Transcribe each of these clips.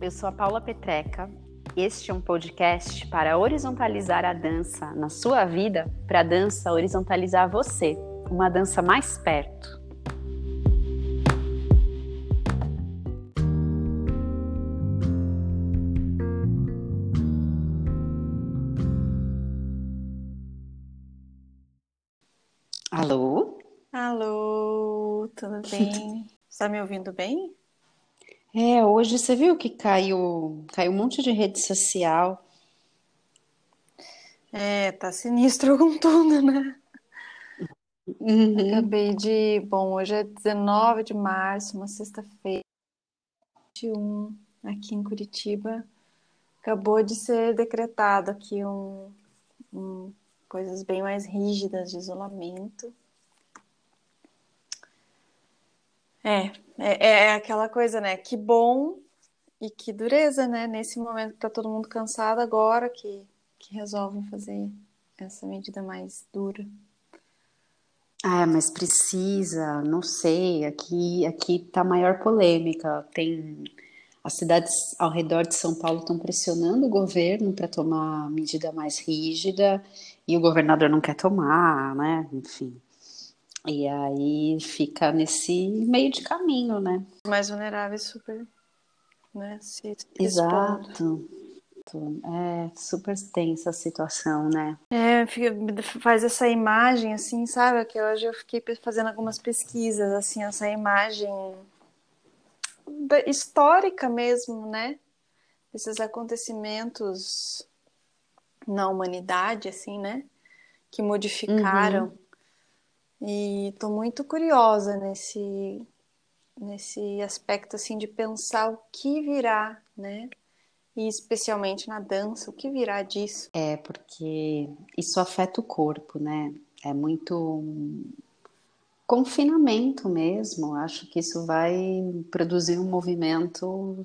Eu sou a Paula Petreca. Este é um podcast para horizontalizar a dança na sua vida, para a dança horizontalizar você, uma dança mais perto. Alô? Alô, tudo bem? Está me ouvindo bem? É, hoje você viu que caiu, caiu um monte de rede social. É, tá sinistro com tudo, né? Uhum. Acabei de. Bom, hoje é 19 de março, uma sexta-feira, 21, aqui em Curitiba. Acabou de ser decretado aqui um, um coisas bem mais rígidas de isolamento. É, é, é aquela coisa, né? Que bom e que dureza, né? Nesse momento que tá todo mundo cansado agora, que, que resolvem fazer essa medida mais dura. Ah, mas precisa, não sei. Aqui, aqui tá maior polêmica. Tem as cidades ao redor de São Paulo estão pressionando o governo para tomar medida mais rígida e o governador não quer tomar, né? Enfim. E aí fica nesse meio de caminho, né? Mais vulneráveis, super, né? Se. Exato. É super tensa a situação, né? É, faz essa imagem, assim, sabe? Que hoje eu fiquei fazendo algumas pesquisas, assim, essa imagem histórica mesmo, né? Esses acontecimentos na humanidade, assim, né? Que modificaram. E tô muito curiosa nesse, nesse aspecto, assim, de pensar o que virá, né? E especialmente na dança, o que virá disso. É porque isso afeta o corpo, né? É muito confinamento mesmo. Acho que isso vai produzir um movimento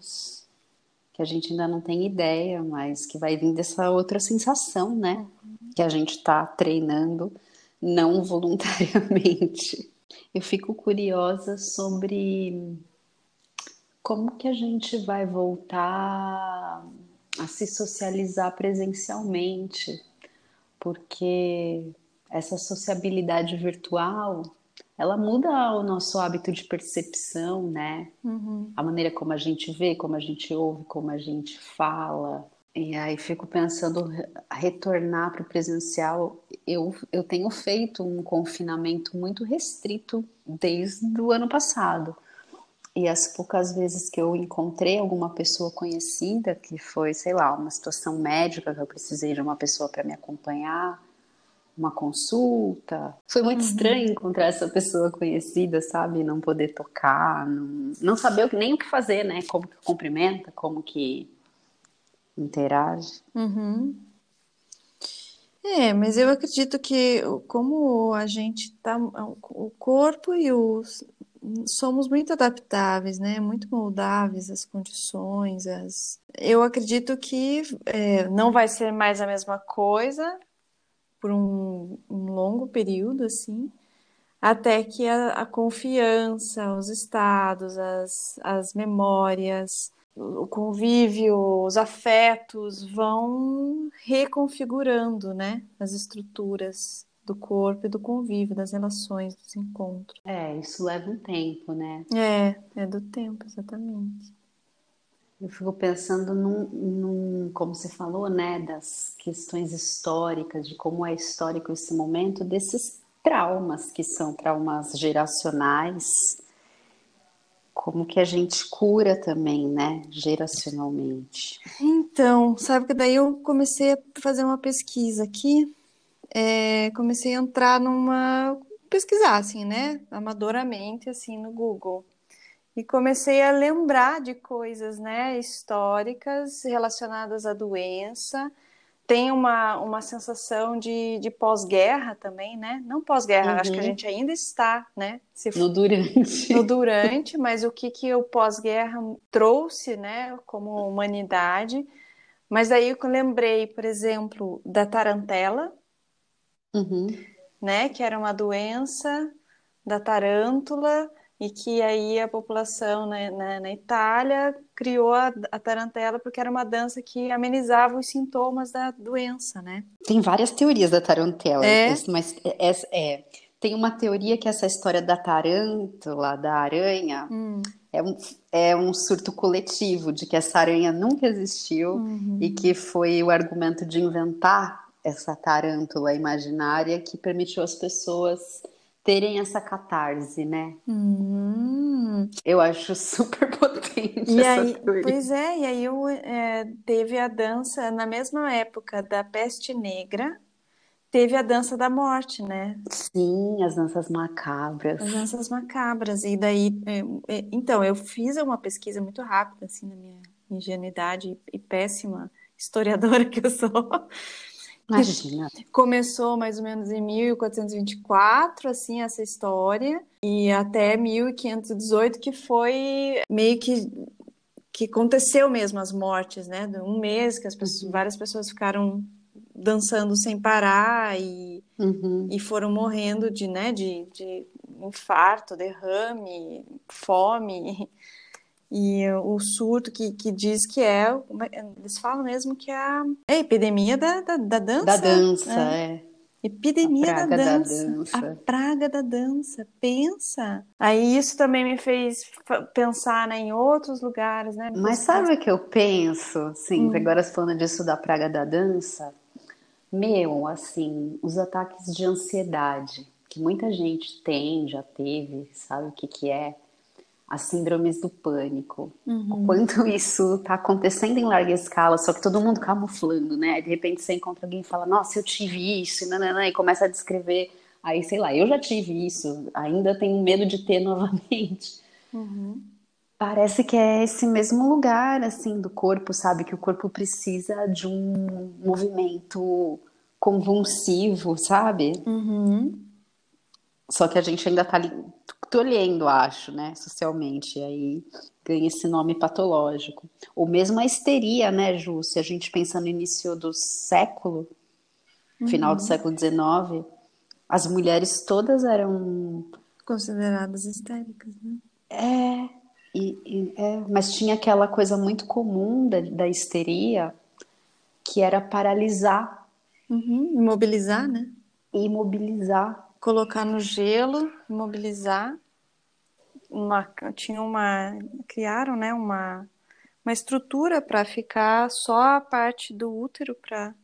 que a gente ainda não tem ideia, mas que vai vir dessa outra sensação, né? Que a gente está treinando não voluntariamente. Eu fico curiosa sobre como que a gente vai voltar a se socializar presencialmente, porque essa sociabilidade virtual, ela muda o nosso hábito de percepção, né? A maneira como a gente vê, como a gente ouve, como a gente fala. E aí fico pensando re- retornar para o presencial. Eu, eu tenho feito um confinamento muito restrito desde o ano passado. E as poucas vezes que eu encontrei alguma pessoa conhecida, que foi, sei lá, uma situação médica que eu precisei de uma pessoa para me acompanhar, uma consulta, foi muito estranho encontrar essa pessoa conhecida, sabe? Não poder tocar, não, não saber nem o que fazer, né? Como que cumprimenta, como que interage. Uhum. É, mas eu acredito que como a gente tá, o corpo e os somos muito adaptáveis, né? Muito moldáveis às condições, às... Eu acredito que é, não vai ser mais a mesma coisa por um, um longo período, assim, até que a, a confiança, os estados, as, as memórias, o convívio, os afetos vão reconfigurando, né, as estruturas do corpo e do convívio, das relações, dos encontros. É, isso leva um tempo, né? É, é do tempo, exatamente. Eu fico pensando num, num, como você falou, né, das questões históricas, de como é histórico esse momento, desses traumas que são traumas geracionais, como que a gente cura também, né, geracionalmente. Então, sabe que daí eu comecei a fazer uma pesquisa aqui, é, comecei a entrar numa pesquisar assim, né, amadoramente assim no Google. E comecei a lembrar de coisas, né, históricas relacionadas à doença. Tem uma, uma sensação de, de pós-guerra também, né? Não pós-guerra, uhum. acho que a uhum. gente ainda está, né? Se no durante. No durante, mas o que, que o pós-guerra trouxe, né, como humanidade. Mas aí eu lembrei, por exemplo, da tarantela, uhum. né? Que era uma doença da tarântula e que aí a população né, na, na, Itália criou a, a, tarantela porque era uma dança que amenizava os sintomas da doença, né? Tem várias teorias da tarantela, é? mas é, é, é, tem uma teoria que essa história da tarântula, da aranha, hum. é, um, é um surto coletivo de que essa aranha nunca existiu uhum. e que foi o argumento de inventar essa tarântula imaginária que permitiu às pessoas terem essa catarse, né? Hum. Eu acho super potente. E aí, pois é, e aí eu, é, teve a dança na mesma época da peste negra, teve a dança da morte, né? Sim, as danças macabras. As danças macabras. E daí, é, é, então, eu fiz uma pesquisa muito rápida, assim, na minha ingenuidade e péssima historiadora que eu sou. Imagina. Começou mais ou menos em 1424, assim, essa história, e até 1518, que foi meio que que aconteceu mesmo as mortes, né? Um mês que as pessoas, uhum. várias pessoas ficaram dançando sem parar e, uhum. e foram morrendo de, né, de, de infarto, derrame, fome. E o surto que, que diz que é, é, eles falam mesmo que é a, é a epidemia da, da, da, dança. Da dança, é. é. Epidemia da dança, da dança, A praga da dança. Pensa. Aí isso também me fez pensar né, em outros lugares, né? Mas sabe o que eu penso? Sim, hum. agora falando disso da praga da dança. Meu, assim, os ataques de ansiedade que muita gente tem, já teve, sabe o que que é? As síndromes do pânico. Uhum. O quanto isso está acontecendo em larga escala, só que todo mundo camuflando, né? De repente você encontra alguém e fala, nossa, eu tive isso, e começa a descrever. Aí, sei lá, eu já tive isso, ainda tenho medo de ter novamente. Uhum. Parece que é esse mesmo lugar, assim, do corpo, sabe? Que o corpo precisa de um movimento convulsivo, sabe? Uhum. Só que a gente ainda tá ali tolhendo, acho, né, socialmente, e aí ganha esse nome patológico. Ou mesmo a histeria, né, Ju, se a gente pensa no início do século, uhum. final do século XIX, as mulheres todas eram... Consideradas histéricas, né? É, e, e, é, mas tinha aquela coisa muito comum da, da histeria, que era paralisar. Uhum, imobilizar, né? Imobilizar. Colocar no gelo, imobilizar uma, tinha uma, criaram, né, uma, uma estrutura para ficar só a parte do útero para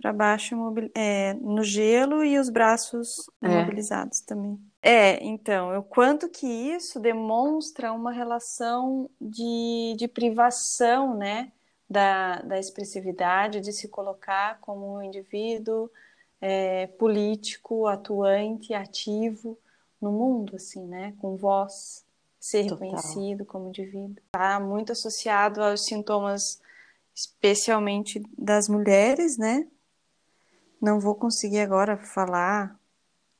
para baixo é, no gelo e os braços é. imobilizados também. É, então, o quanto que isso demonstra uma relação de, de privação, né, da, da expressividade, de se colocar como um indivíduo é, político, atuante, ativo, no mundo, assim, né? Com voz, ser Total. reconhecido como indivíduo. Está muito associado aos sintomas, especialmente das mulheres, né? Não vou conseguir agora falar,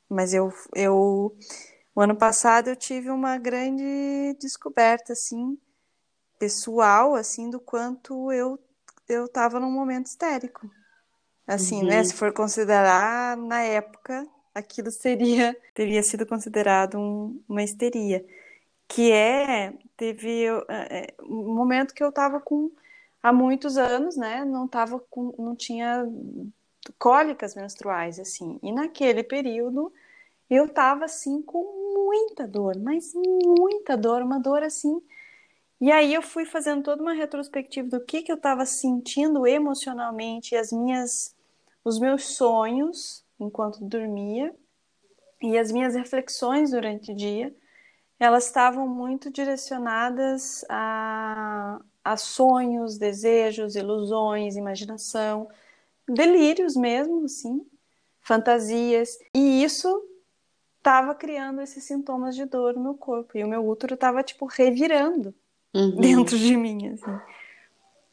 mas eu, eu o ano passado eu tive uma grande descoberta, assim, pessoal, assim, do quanto eu eu estava num momento histérico. Assim, né? uhum. né? Se for considerar na época aquilo seria teria sido considerado um, uma histeria, que é teve é, é um momento que eu estava com há muitos anos, né? Não tava com, não tinha cólicas menstruais assim. E naquele período eu estava assim com muita dor, mas muita dor, uma dor assim. E aí eu fui fazendo toda uma retrospectiva do que que eu estava sentindo emocionalmente, as minhas os meus sonhos enquanto dormia e as minhas reflexões durante o dia elas estavam muito direcionadas a, a sonhos, desejos, ilusões, imaginação, delírios mesmo, assim, fantasias. E isso estava criando esses sintomas de dor no meu corpo. E o meu útero estava, tipo, revirando uhum. dentro de mim, assim.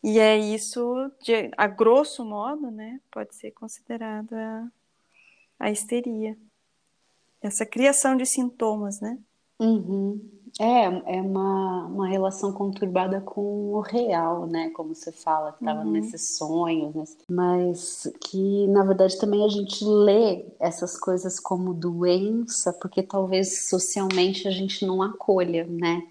E é isso, de, a grosso modo, né, pode ser considerada a histeria. Essa criação de sintomas, né? Uhum. É, é uma, uma relação conturbada com o real, né? Como você fala, que estava uhum. nesses sonhos, nesse... mas que na verdade também a gente lê essas coisas como doença, porque talvez socialmente a gente não acolha, né?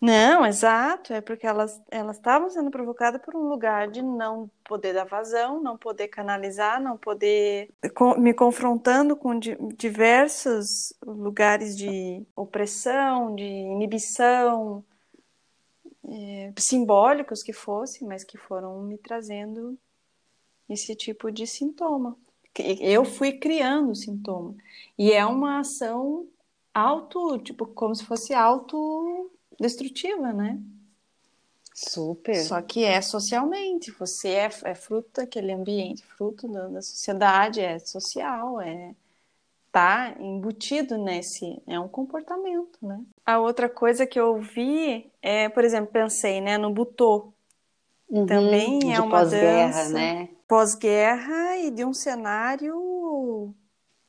Não, exato, é porque elas elas estavam sendo provocadas por um lugar de não poder dar vazão, não poder canalizar, não poder me confrontando com diversos lugares de opressão, de inibição, é, simbólicos que fossem, mas que foram me trazendo esse tipo de sintoma. Eu fui criando sintoma. E é uma ação auto, tipo, como se fosse auto destrutiva, né? Super. Só que é socialmente, você é, é fruto daquele ambiente, fruto da, da sociedade, é social, é tá embutido nesse, é um comportamento, né? A outra coisa que eu vi é, por exemplo, pensei, né, no butô. Uhum, Também é uma dança né? pós-guerra e de um cenário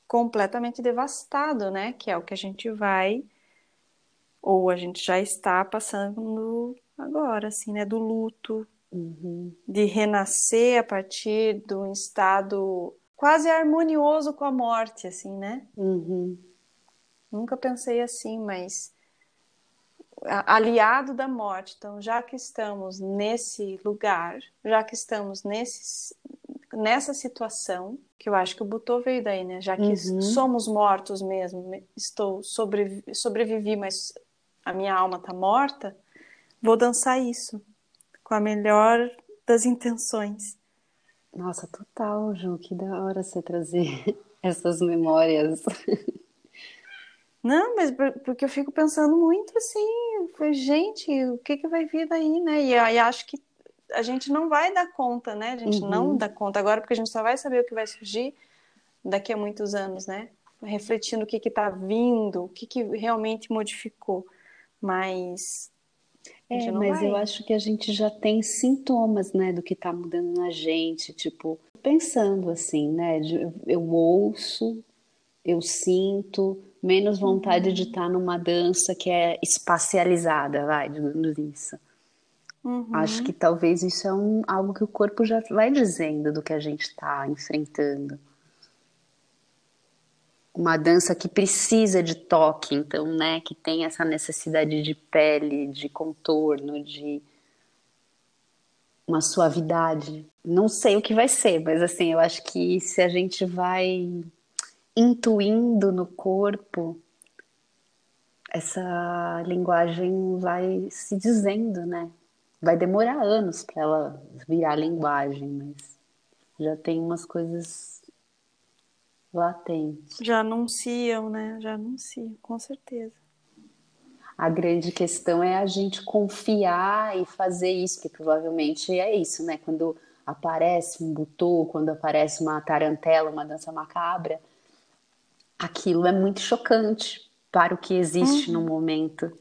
completamente devastado, né? Que é o que a gente vai ou a gente já está passando agora, assim, né? Do luto, uhum. de renascer a partir de um estado quase harmonioso com a morte, assim, né? Uhum. Nunca pensei assim, mas aliado da morte. Então, já que estamos nesse lugar, já que estamos nesse, nessa situação, que eu acho que o Butô veio daí, né? Já que uhum. somos mortos mesmo, estou sobrevi sobrevivi, mas a minha alma tá morta, vou dançar isso com a melhor das intenções. Nossa, total, Ju, que da hora você trazer essas memórias. Não, mas porque eu fico pensando muito assim, gente, o que que vai vir daí, né? E aí acho que a gente não vai dar conta, né? A gente uhum. não dá conta agora, porque a gente só vai saber o que vai surgir daqui a muitos anos, né? Refletindo o que que tá vindo, o que que realmente modificou mas. É, mas vai. eu acho que a gente já tem sintomas, né, do que está mudando na gente, tipo, pensando assim, né, de, eu ouço, eu sinto, menos vontade uhum. de estar tá numa dança que é espacializada, vai, digamos isso. Uhum. Acho que talvez isso é um, algo que o corpo já vai dizendo do que a gente está enfrentando uma dança que precisa de toque, então, né, que tem essa necessidade de pele, de contorno, de uma suavidade. Não sei o que vai ser, mas assim, eu acho que se a gente vai intuindo no corpo, essa linguagem vai se dizendo, né? Vai demorar anos para ela virar linguagem, mas já tem umas coisas latente. Já anunciam, né? Já anunciam, com certeza. A grande questão é a gente confiar e fazer isso, que provavelmente é isso, né? Quando aparece um butô, quando aparece uma tarantela, uma dança macabra, aquilo é muito chocante para o que existe uhum. no momento.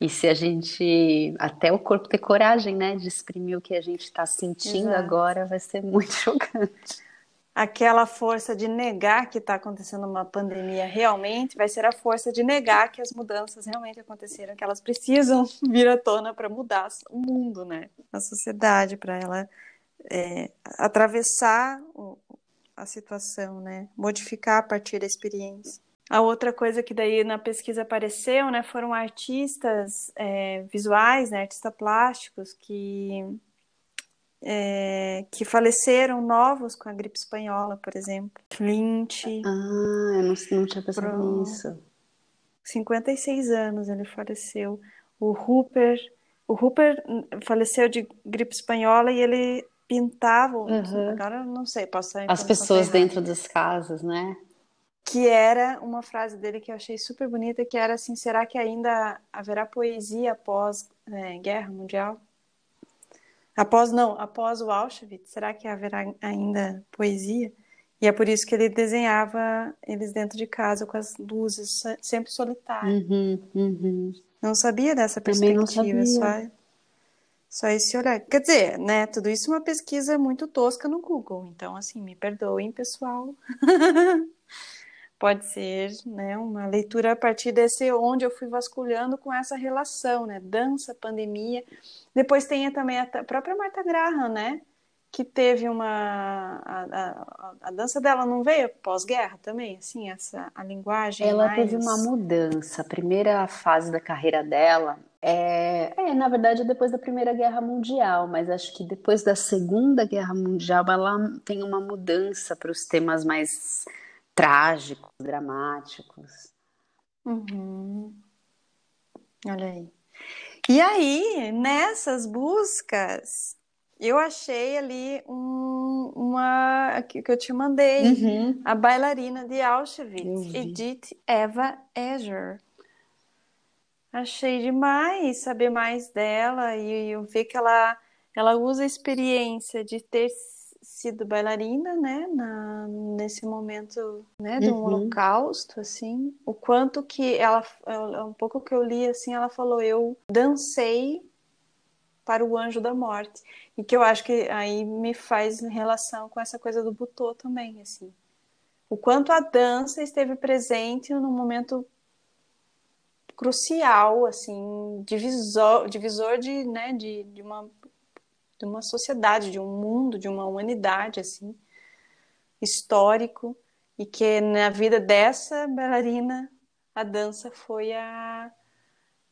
E se a gente, até o corpo ter coragem, né, de exprimir o que a gente está sentindo Exato. agora, vai ser muito chocante aquela força de negar que está acontecendo uma pandemia realmente, vai ser a força de negar que as mudanças realmente aconteceram, que elas precisam vir à tona para mudar o mundo, né? A sociedade, para ela é, atravessar o, a situação, né? Modificar a partir da experiência. A outra coisa que daí na pesquisa apareceu, né, foram artistas é, visuais, né, artistas plásticos que é, que faleceram novos com a gripe espanhola, por exemplo. Clint. Ah, eu não, não tinha pensado pro... nisso. 56 anos ele faleceu. O Rupert, o Rupert faleceu de gripe espanhola e ele pintava, uhum. agora eu não sei, posso As pessoas dentro das casas, né? que era uma frase dele que eu achei super bonita, que era assim, será que ainda haverá poesia após é, guerra mundial? Após não, após o Auschwitz, será que haverá ainda poesia? E é por isso que ele desenhava eles dentro de casa com as luzes sempre solitárias. Uhum, uhum. Não sabia dessa perspectiva, só só esse olhar. Quer dizer, né, tudo isso é uma pesquisa muito tosca no Google, então assim, me perdoem, pessoal. Pode ser, né, uma leitura a partir desse onde eu fui vasculhando com essa relação, né, dança, pandemia. Depois tem também a própria Marta Graham, né, que teve uma a, a, a dança dela não veio pós-guerra também, assim, essa a linguagem Ela mais... teve uma mudança. A primeira fase da carreira dela é, é, na verdade, depois da Primeira Guerra Mundial, mas acho que depois da Segunda Guerra Mundial ela tem uma mudança para os temas mais trágicos, dramáticos. Uhum. Olha aí. E aí, nessas buscas, eu achei ali um, uma que, que eu te mandei, uhum. a bailarina de Auschwitz, Edith Eva Eger. Achei demais saber mais dela e eu ver que ela, ela usa a experiência de ter sido bailarina, né, na, nesse momento, né, do uhum. holocausto, assim, o quanto que ela, um pouco que eu li, assim, ela falou, eu dancei para o anjo da morte, e que eu acho que aí me faz relação com essa coisa do butô também, assim, o quanto a dança esteve presente no momento crucial, assim, divisor, divisor de, né, de, de, uma, de uma sociedade, de um mundo, de uma humanidade, assim, histórico, e que na vida dessa bailarina, a dança foi a...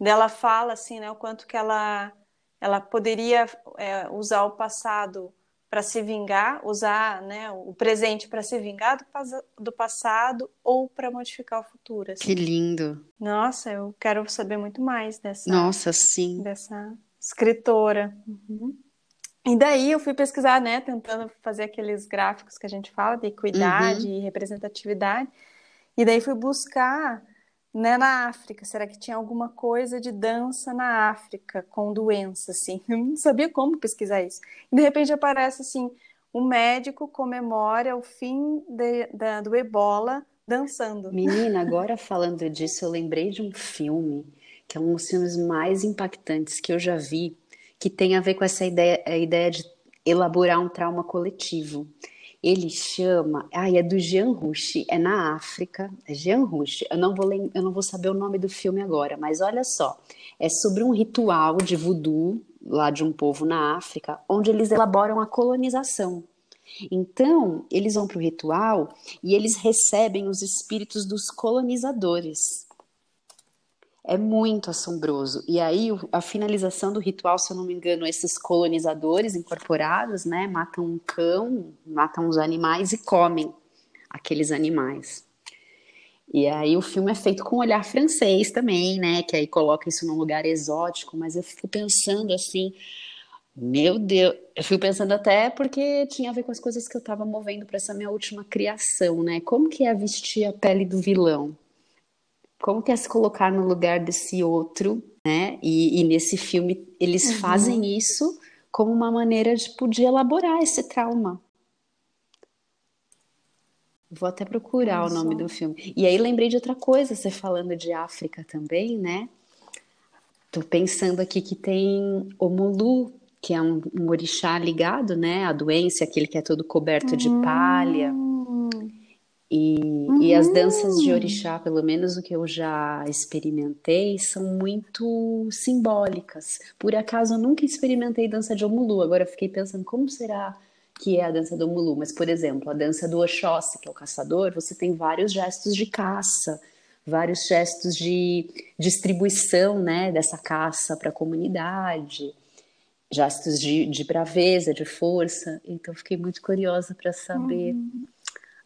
Dela fala, assim, né, o quanto que ela, ela poderia é, usar o passado para se vingar, usar né, o presente para se vingar do, do passado ou para modificar o futuro. Assim. Que lindo! Nossa, eu quero saber muito mais dessa. Nossa, sim. Dessa escritora. Uhum. E daí eu fui pesquisar, né, tentando fazer aqueles gráficos que a gente fala de equidade uhum. e representatividade. E daí fui buscar né, na África. Será que tinha alguma coisa de dança na África com doença, assim? Eu não sabia como pesquisar isso. E de repente aparece assim, o médico comemora o fim de, da, do ebola dançando. Menina, agora falando disso, eu lembrei de um filme que é um dos filmes mais impactantes que eu já vi, que tem a ver com essa ideia, a ideia de elaborar um trauma coletivo. Ele chama, ah, é do Jean Rush, é na África, é Jean Rush. Eu não vou eu não vou saber o nome do filme agora, mas olha só, é sobre um ritual de voodoo lá de um povo na África, onde eles elaboram a colonização. Então, eles vão para o ritual e eles recebem os espíritos dos colonizadores. É muito assombroso. E aí, a finalização do ritual, se eu não me engano, esses colonizadores incorporados, né, matam um cão, matam os animais e comem aqueles animais. E aí o filme é feito com um olhar francês também, né, que aí coloca isso num lugar exótico, mas eu fico pensando assim, meu Deus, eu fico pensando até porque tinha a ver com as coisas que eu estava movendo para essa minha última criação, né? Como que é vestir a pele do vilão? Como que é se colocar no lugar desse outro, né? E, e nesse filme eles uhum. fazem isso como uma maneira de poder elaborar esse trauma. Vou até procurar Nossa. o nome do filme. E aí lembrei de outra coisa, você falando de África também, né? Tô pensando aqui que tem o Mulu, que é um, um orixá ligado, né, à doença, aquele que é todo coberto de palha. E, uhum. e as danças de orixá, pelo menos o que eu já experimentei, são muito simbólicas. Por acaso eu nunca experimentei dança de Omulu, agora eu fiquei pensando como será que é a dança do Omulu. Mas, por exemplo, a dança do Oxóssi, que é o caçador, você tem vários gestos de caça, vários gestos de distribuição né, dessa caça para a comunidade, gestos de, de braveza, de força. Então, fiquei muito curiosa para saber. Uhum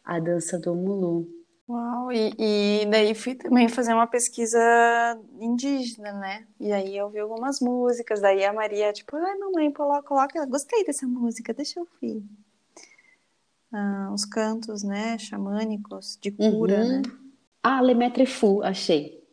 a dança do Mulu. Uau, e, e daí fui também fazer uma pesquisa indígena, né? E aí eu vi algumas músicas, daí a Maria, tipo, ai mamãe, coloca, coloca, gostei dessa música, deixa eu ouvir. ah, os cantos, né, xamânicos de cura, Uhum. né? Ah, Le Maître Fou, achei.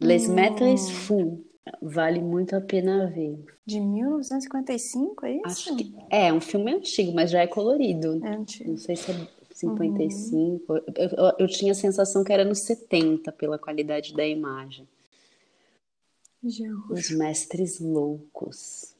Les Hum. Maîtres Fous. Vale muito a pena ver. De 1955, é isso? Acho que é um filme antigo, mas já é colorido. É antigo. Não sei se é 55. Eu, eu- eu tinha a sensação que era nos 70 pela qualidade da imagem. Jean Os Mestres Loucos.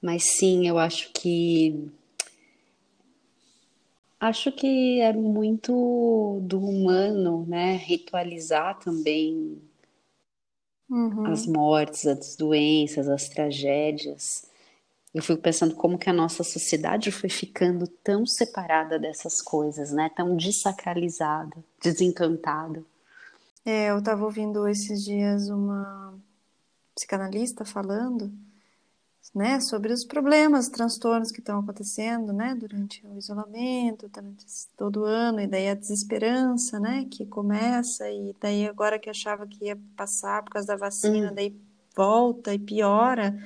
Mas sim, eu acho que acho que é muito do humano, né? Ritualizar também Uhum. as mortes, as doenças, as tragédias. Eu fico pensando como que a nossa sociedade foi ficando tão separada dessas coisas, né? Tão desacralizada, desencantada. É, eu estava ouvindo esses dias uma psicanalista falando, né, sobre os problemas, os transtornos que estão acontecendo, né, durante o isolamento, durante todo ano, e daí a desesperança, né, que começa, e daí agora que achava que ia passar por causa da vacina, daí volta e piora,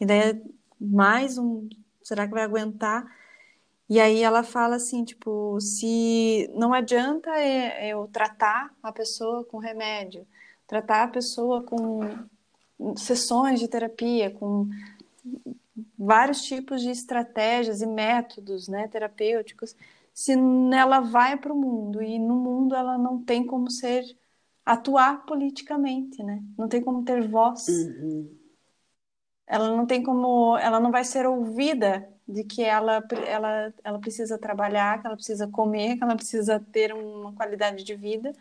e daí é mais um, será que vai aguentar? E aí ela fala assim, tipo, se não adianta é- eu tratar a pessoa com remédio, tratar a pessoa com sessões de terapia, com vários tipos de estratégias e métodos, né, terapêuticos, se ela vai para o mundo e no mundo ela não tem como ser atuar politicamente, né? Não tem como ter voz. Uhum. Ela não tem como, ela não vai ser ouvida de que ela, ela, ela precisa trabalhar, que ela precisa comer, que ela precisa ter uma qualidade de vida.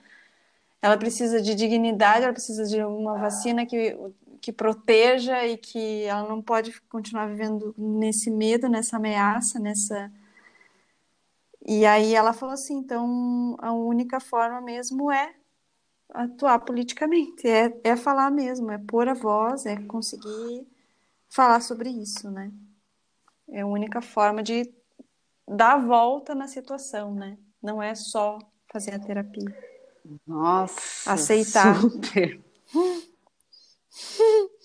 Ela precisa de dignidade, ela precisa de uma vacina que, que proteja e que ela não pode continuar vivendo nesse medo, nessa ameaça, nessa. E aí ela falou assim: então a única forma mesmo é atuar politicamente, é, é falar mesmo, é pôr a voz, é conseguir falar sobre isso, né? É a única forma de dar a volta na situação, né? Não é só fazer a terapia. Nossa, Aceitar. super.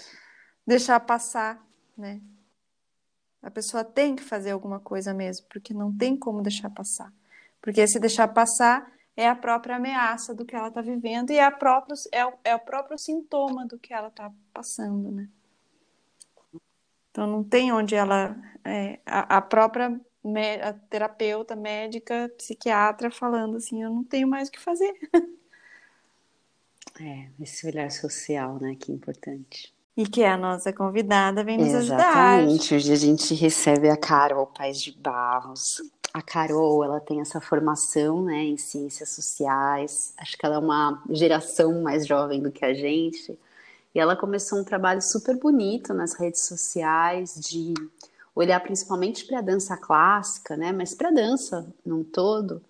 Deixar passar, né? A pessoa tem que fazer alguma coisa mesmo, porque não tem como deixar passar. Porque se deixar passar é a própria ameaça do que ela está vivendo e é, a próprio, é, o, é o próprio sintoma do que ela está passando, né? Então não tem onde ela. É, a, a, própria a terapeuta, médica, psiquiatra falando assim, eu não tenho mais o que fazer. É, esse olhar social, né, que é importante. E que a nossa convidada vem nos Exatamente. ajudar. Exatamente. Hoje a gente recebe a Carol Paz de Barros. A Carol, ela tem essa formação, né, em ciências sociais. Acho que ela é uma geração mais jovem do que a gente. E ela começou um trabalho super bonito nas redes sociais de olhar principalmente para a dança clássica, né, mas para a dança num todo,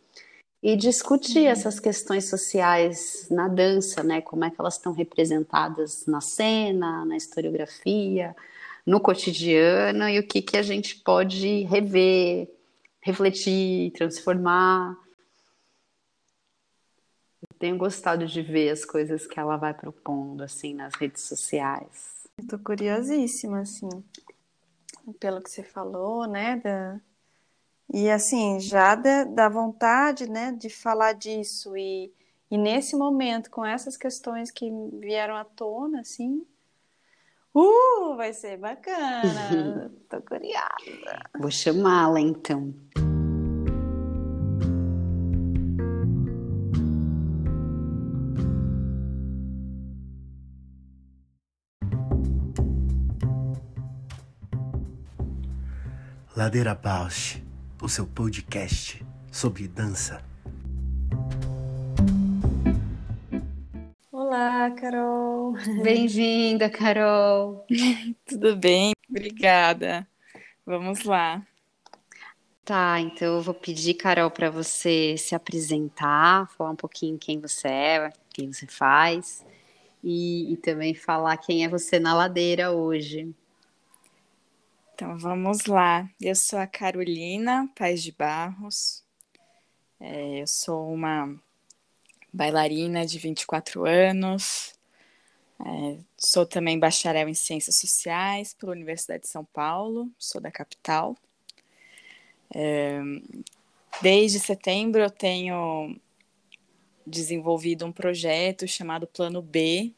e discutir uhum. essas questões sociais na dança, né, como é que elas estão representadas na cena, na historiografia, no cotidiano e o que que a gente pode rever, refletir, transformar. Eu tenho gostado de ver as coisas que ela vai propondo assim nas redes sociais. Estou curiosíssima assim pelo que você falou, né? Da... E assim, já da, da vontade, né, de falar disso e, e nesse momento, com essas questões que vieram à tona, assim, uh, vai ser bacana. Tô curiosa. Vou chamá-la então. Ladeira Bausch, o seu podcast sobre dança. Olá, Carol. Bem-vinda, Carol. Tudo bem? Obrigada. Vamos lá. Tá, então eu vou pedir, Carol, para você se apresentar, falar um pouquinho quem você é, quem você faz, e, e também falar quem é você na ladeira hoje. Então vamos lá. Eu sou a Carolina Paz de Barros. É, eu sou uma bailarina de 24 anos. É, sou também bacharel em Ciências Sociais pela Universidade de São Paulo, sou da capital. É, desde setembro eu tenho desenvolvido um projeto chamado Plano B,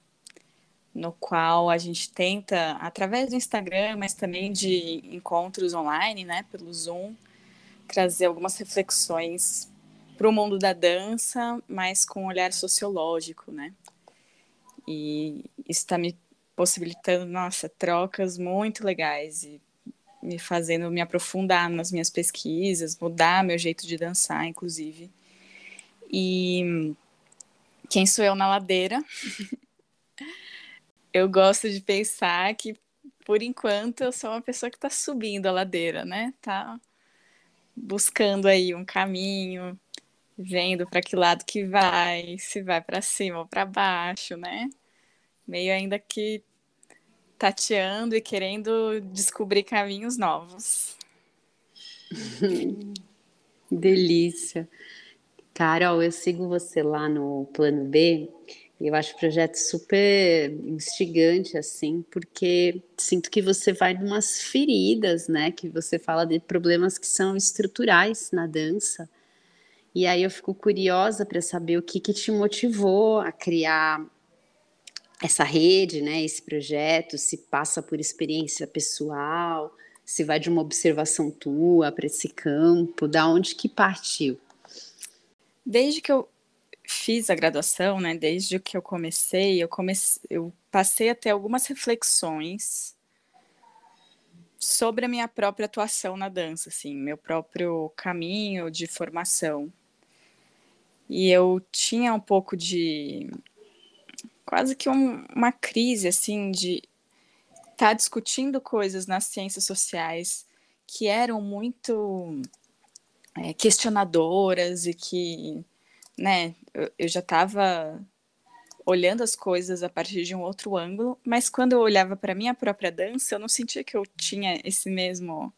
no qual a gente tenta, através do Instagram, mas também de encontros online, né, pelo Zoom, trazer algumas reflexões para o mundo da dança, mas com um olhar sociológico, né? E está me possibilitando, nossa, trocas muito legais e me fazendo me aprofundar nas minhas pesquisas, mudar meu jeito de dançar, inclusive. E quem sou eu na ladeira? eu gosto de pensar que, por enquanto, eu sou uma pessoa que está subindo a ladeira, né? Tá buscando aí um caminho, vendo para que lado que vai, se vai para cima ou para baixo, né? Meio ainda que tateando e querendo descobrir caminhos novos. Delícia. Carol, eu sigo você lá no Plano B eu acho o projeto super instigante, assim, porque sinto que você vai em umas feridas, né? Que você fala de problemas que são estruturais na dança. E aí eu fico curiosa para saber o que, que te motivou a criar essa rede, né? Esse projeto, se passa por experiência pessoal, se vai de uma observação tua para esse campo, da onde que partiu? Desde que eu fiz a graduação, né, desde que eu comecei, eu, comecei, eu passei a ter algumas reflexões sobre a minha própria atuação na dança, assim, meu próprio caminho de formação. E eu tinha um pouco de quase que um, uma crise assim de estar tá discutindo coisas nas ciências sociais que eram muito é, questionadoras e que, né, eu, já estava olhando as coisas a partir de um outro ângulo, mas quando eu olhava para minha própria dança, eu não sentia que eu tinha esse mesmo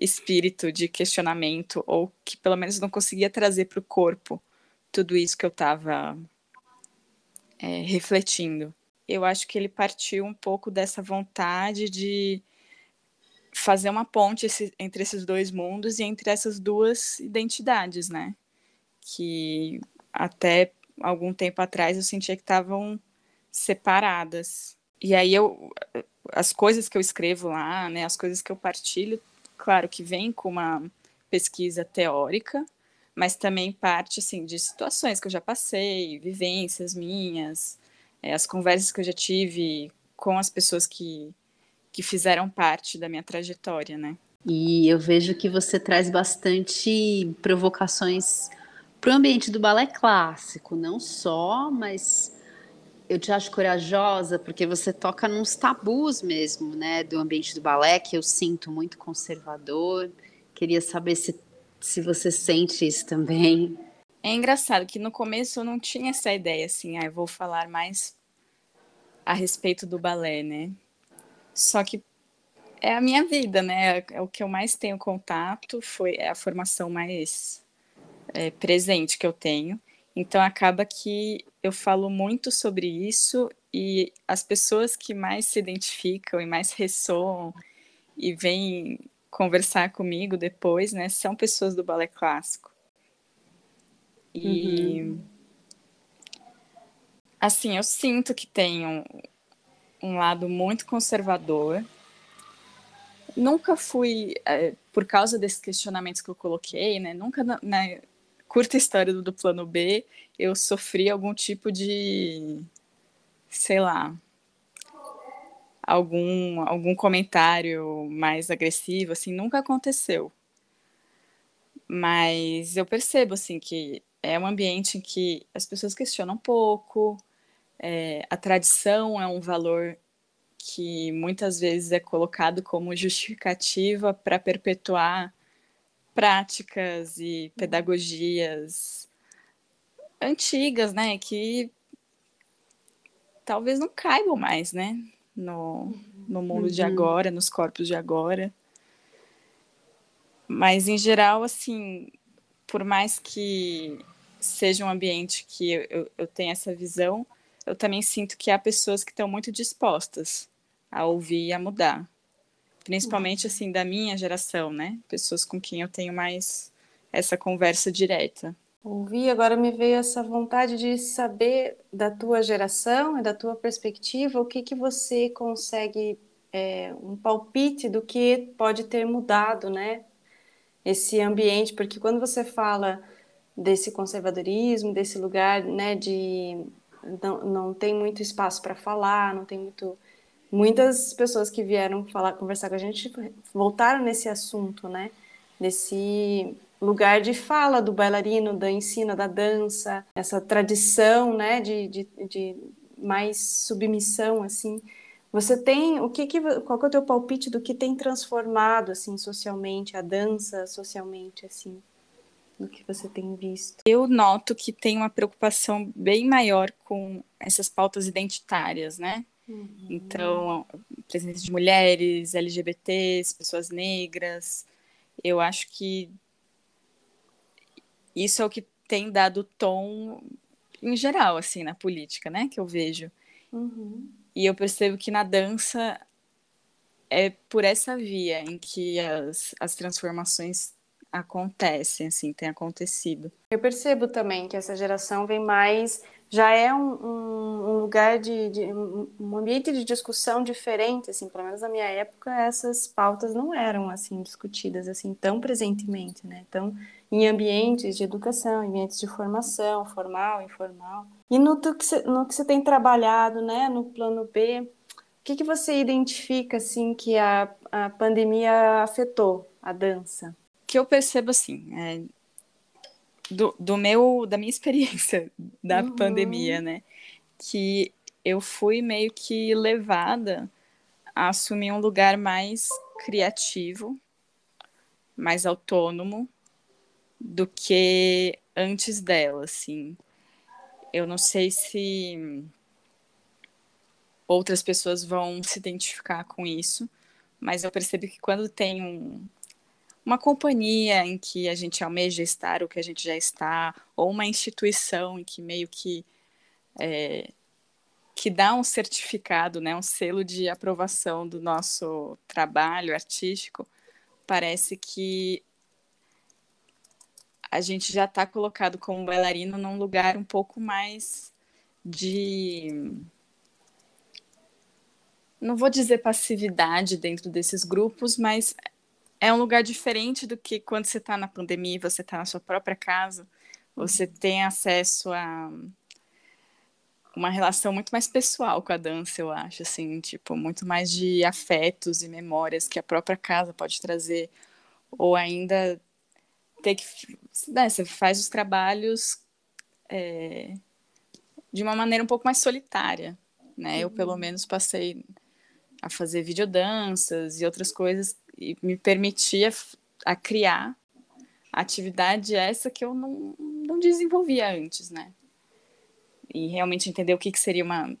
espírito de questionamento ou que pelo menos não conseguia trazer para o corpo tudo isso que eu estava é, refletindo. Eu acho que ele partiu um pouco dessa vontade de fazer uma ponte esse, entre esses dois mundos e entre essas duas identidades, né? Que até algum tempo atrás eu sentia que estavam separadas. E aí eu as coisas que eu escrevo lá, né, as coisas que eu partilho, claro que vem com uma pesquisa teórica, mas também parte assim de situações que eu já passei, vivências minhas, é, as conversas que eu já tive com as pessoas que que fizeram parte da minha trajetória, né? E eu vejo que você traz bastante provocações para o ambiente do balé clássico, não só, mas eu te acho corajosa porque você toca nos tabus mesmo, né, do ambiente do balé que eu sinto muito conservador. Queria saber se, se você sente isso também. É engraçado que no começo eu não tinha essa ideia assim, ah, vou falar mais a respeito do balé, né? Só que é a minha vida, né? É o que eu mais tenho contato, foi a formação mais é, presente que eu tenho. Então acaba que eu falo muito sobre isso e as pessoas que mais se identificam e mais ressoam e vêm conversar comigo depois, né, são pessoas do balé clássico. E uhum. assim, eu sinto que tem um, um lado muito conservador. Nunca fui, é, por causa desses questionamentos que eu coloquei, né? Nunca na, na, curta história do, plano B eu sofri algum tipo de, sei lá, algum algum comentário mais agressivo, assim, nunca aconteceu. Mas eu percebo assim que é um ambiente em que as pessoas questionam um pouco, é, a tradição é um valor que muitas vezes é colocado como justificativa para perpetuar práticas e pedagogias antigas, né, que talvez não caibam mais, né, no, no mundo uhum. de agora, nos corpos de agora. Mas em geral, assim, por mais que seja um ambiente que eu, eu, eu tenha essa visão, eu também sinto que há pessoas que estão muito dispostas a ouvir e a mudar. Principalmente, uhum. assim, da minha geração, né? Pessoas com quem eu tenho mais essa conversa direta. Ouvi, agora me veio essa vontade de saber da tua geração e da tua perspectiva, o que que você consegue, é, um palpite do que pode ter mudado, né? Esse ambiente, porque quando você fala desse conservadorismo, desse lugar, né, de não, não tem muito espaço para falar, não tem muito muitas pessoas que vieram falar conversar com a gente voltaram nesse assunto, né? Nesse lugar de fala do bailarino, da ensina, da dança, essa tradição, né, de, de, de mais submissão, assim. Você tem o que, que qual que é o teu palpite do que tem transformado assim socialmente a dança socialmente assim? do que você tem visto? Eu noto que tem uma preocupação bem maior com essas pautas identitárias, né? Uhum. Então, presença de mulheres, LGBTs, pessoas negras. Eu acho que isso é o que tem dado tom em geral, assim, na política, né? Que eu vejo. Uhum. E eu percebo que na dança é por essa via em que as, as transformações acontecem, assim, tem acontecido. Eu percebo também que essa geração vem mais, já é um, um, um lugar de, de, um ambiente de discussão diferente, assim, pelo menos na minha época essas pautas não eram assim discutidas assim tão presentemente, né? Tão em ambientes de educação, ambientes de formação, formal, informal. E no que você, no que você tem trabalhado, né, no plano B, o que, que você identifica assim que a, a pandemia afetou a dança? que eu percebo assim, é, do, do meu, da minha experiência da uhum. pandemia, né? Que eu fui meio que levada a assumir um lugar mais criativo, mais autônomo do que antes dela, assim. Eu não sei se outras pessoas vão se identificar com isso, mas eu percebo que quando tem um, uma companhia em que a gente almeja estar o que a gente já está, ou uma instituição em que meio que é, que dá um certificado, né, um selo de aprovação do nosso trabalho artístico, parece que a gente já está colocado como bailarino num lugar um pouco mais de não vou dizer passividade dentro desses grupos, mas é um lugar diferente do que quando você está na pandemia e você está na sua própria casa. Você uhum. tem acesso a uma relação muito mais pessoal com a dança, eu acho, assim, tipo, muito mais de afetos e memórias que a própria casa pode trazer, ou ainda ter que, né, você faz os trabalhos é, de uma maneira um pouco mais solitária, né? Eu pelo uhum. menos passei a fazer videodanças e outras coisas e me permitia a criar atividade essa que eu não, não desenvolvia antes, né? E realmente entender o que, que seria uma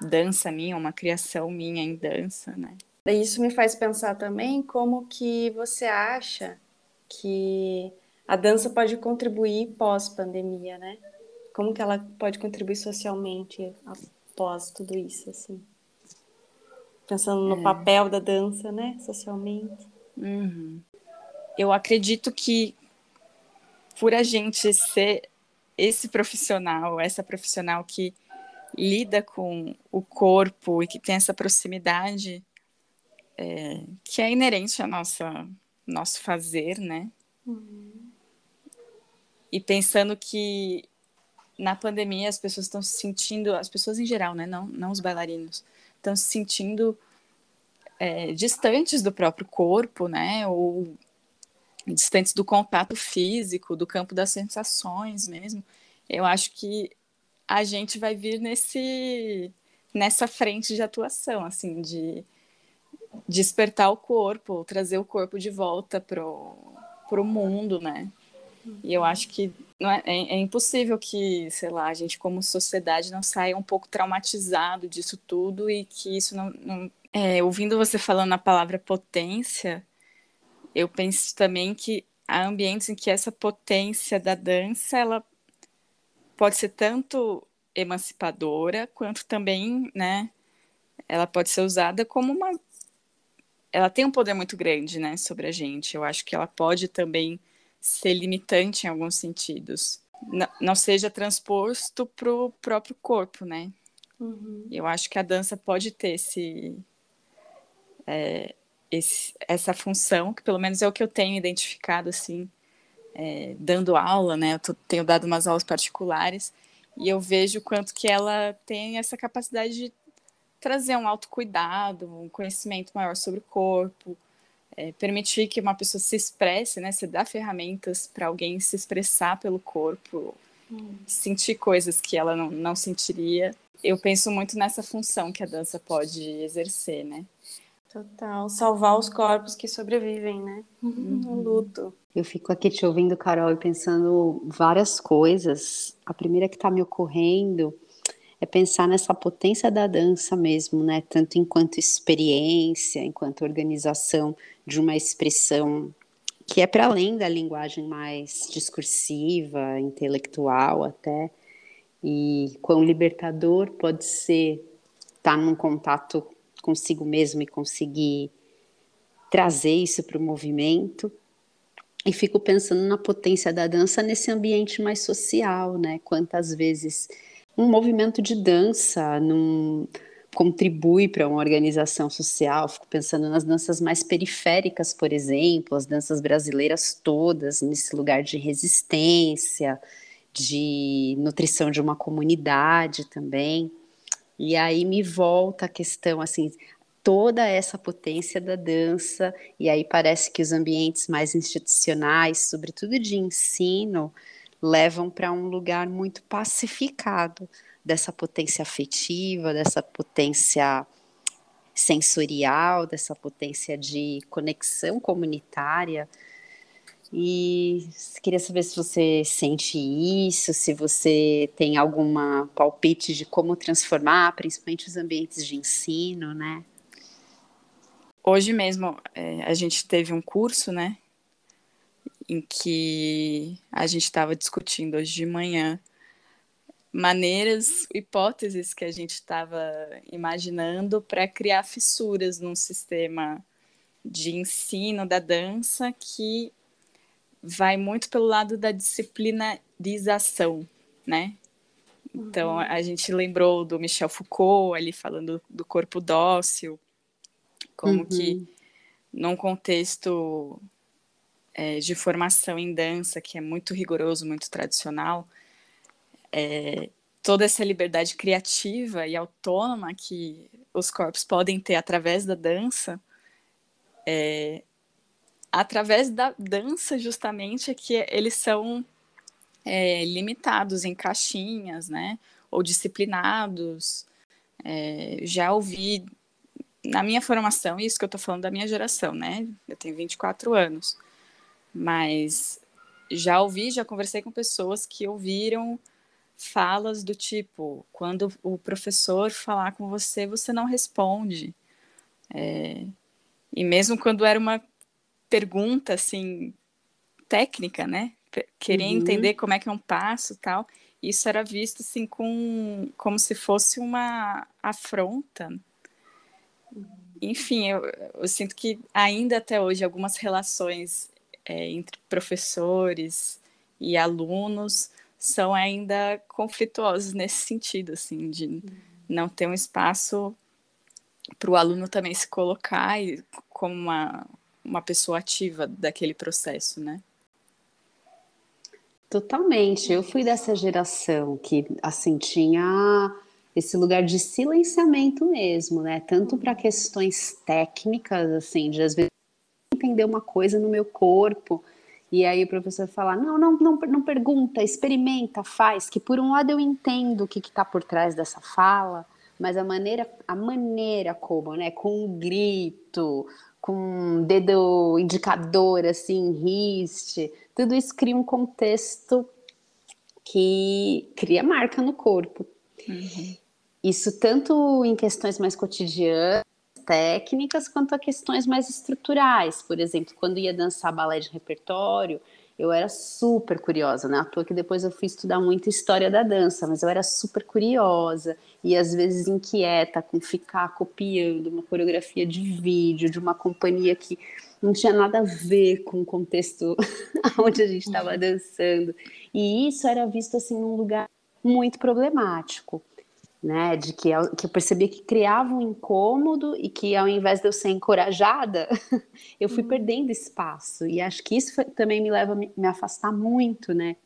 dança minha, uma criação minha em dança, né? Isso me faz pensar também como que você acha que a dança pode contribuir pós-pandemia, né? Como que ela pode contribuir socialmente após tudo isso, assim? Pensando no é. papel da dança, né, socialmente. Uhum. Eu acredito que por a gente ser esse profissional, essa profissional que lida com o corpo e que tem essa proximidade é, que é inerente ao nosso, nosso fazer, né? Uhum. E pensando que na pandemia as pessoas estão se sentindo, as pessoas em geral, né? Não, não os bailarinos, estão se sentindo é, distantes do próprio corpo, né? Ou distantes do contato físico, do campo das sensações mesmo. Eu acho que a gente vai vir nesse nessa frente de atuação, assim, de despertar o corpo, trazer o corpo de volta pro, pro mundo, né? E eu acho que é, é, é, impossível que, sei lá, a gente como sociedade não saia um pouco traumatizado disso tudo e que isso não, não é, ouvindo você falando a palavra potência, eu penso também que há ambientes em que essa potência da dança ela pode ser tanto emancipadora quanto também, né? Ela pode ser usada como uma ela tem um poder muito grande, né, sobre a gente. Eu acho que ela pode também ser limitante em alguns sentidos. Não, não seja transposto para o próprio corpo, né? Uhum. Eu acho que a dança pode ter esse, é, esse, essa função, que pelo menos é o que eu tenho identificado, assim, é, dando aula, né? Eu tô, tenho dado umas aulas particulares e eu vejo quanto que ela tem essa capacidade de trazer um autocuidado, um conhecimento maior sobre o corpo, é, permitir que uma pessoa se expresse, né? Você dá ferramentas para alguém se expressar pelo corpo, hum. sentir coisas que ela não, não sentiria. Eu penso muito nessa função que a dança pode exercer, né? Total, salvar os corpos que sobrevivem, né? Uhum. No luto. Eu fico aqui te ouvindo, Carol, e pensando várias coisas. A primeira que está me ocorrendo é pensar nessa potência da dança mesmo, né? Tanto enquanto experiência, enquanto organização de uma expressão que é para além da linguagem mais discursiva, intelectual até, e quão libertador pode ser estar tá num contato consigo mesmo e conseguir trazer isso para o movimento. E fico pensando na potência da dança nesse ambiente mais social, né? Quantas vezes um movimento de dança num, contribui para uma organização social. Fico pensando nas danças mais periféricas, por exemplo, as danças brasileiras todas, nesse lugar de resistência, de nutrição de uma comunidade também. E aí me volta a questão assim, toda essa potência da dança, e aí parece que os ambientes mais institucionais, sobretudo de ensino, levam para um lugar muito pacificado dessa potência afetiva, dessa potência sensorial, dessa potência de conexão comunitária. E queria saber se você sente isso, se você tem alguma palpite de como transformar, principalmente os ambientes de ensino, né? Hoje mesmo é, a gente teve um curso, né, em que a gente estava discutindo hoje de manhã maneiras, hipóteses que a gente estava imaginando para criar fissuras num sistema de ensino da dança que vai muito pelo lado da disciplinarização, né? Então, uhum. a gente lembrou do Michel Foucault ali falando do corpo dócil, como uhum. que num contexto é, de formação em dança, que é muito rigoroso, muito tradicional, é, toda essa liberdade criativa e autônoma que os corpos podem ter através da dança, é, através da dança, justamente, é que eles são é, limitados em caixinhas, né? Ou disciplinados. É, já ouvi na minha formação, isso que eu tô falando da minha geração, né? Eu tenho 24 anos. Mas já ouvi, já conversei com pessoas que ouviram falas do tipo: quando o professor falar com você, você não responde. É, e mesmo quando era uma pergunta assim técnica, né? Querer uhum. entender como é que é um passo, tal. Isso era visto assim com como se fosse uma afronta. Enfim, eu, eu sinto que ainda até hoje algumas relações é, entre professores e alunos são ainda conflituosas nesse sentido, assim, de não ter um espaço para o aluno também se colocar e, como uma, uma pessoa ativa daquele processo, né? Totalmente. Eu fui dessa geração que, assim, tinha esse lugar de silenciamento mesmo, né? Tanto para questões técnicas, assim, de às vezes entender uma coisa no meu corpo, e aí o professor fala: não, não, não, não pergunta, experimenta, faz, que por um lado eu entendo o que está por trás dessa fala, mas a maneira, a maneira como, né? Com um grito, com um dedo indicador, assim, riste, tudo isso cria um contexto que cria marca no corpo. Uhum. Isso tanto em questões mais cotidianas, técnicas, quanto a questões mais estruturais. Por exemplo, quando ia dançar balé de repertório, eu era super curiosa, né? À toa que depois eu fui estudar muito história da dança, mas eu era super curiosa e às vezes inquieta com ficar copiando uma coreografia de vídeo de uma companhia que não tinha nada a ver com o contexto onde a gente estava uhum. dançando. E isso era visto assim num lugar muito problemático né? De que, que eu percebia que criava um incômodo e que ao invés de eu ser encorajada, eu fui uhum. perdendo espaço. E acho que isso foi, também me leva a me, me, afastar muito, né?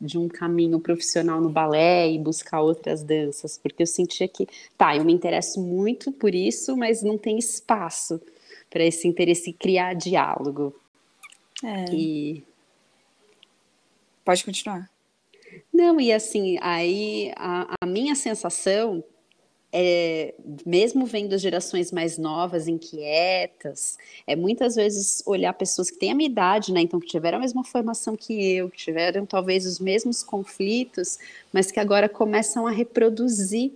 De um caminho profissional no balé e buscar outras danças, porque eu sentia que, tá, eu me interesso muito por isso, mas não tem espaço para esse interesse criar diálogo. É. E... Pode continuar. Não, e assim, aí a, a minha sensação é, mesmo vendo gerações mais novas, inquietas, é muitas vezes olhar pessoas que têm a minha idade, né? Então, que tiveram a mesma formação que eu, que tiveram talvez os mesmos conflitos, mas que agora começam a reproduzir.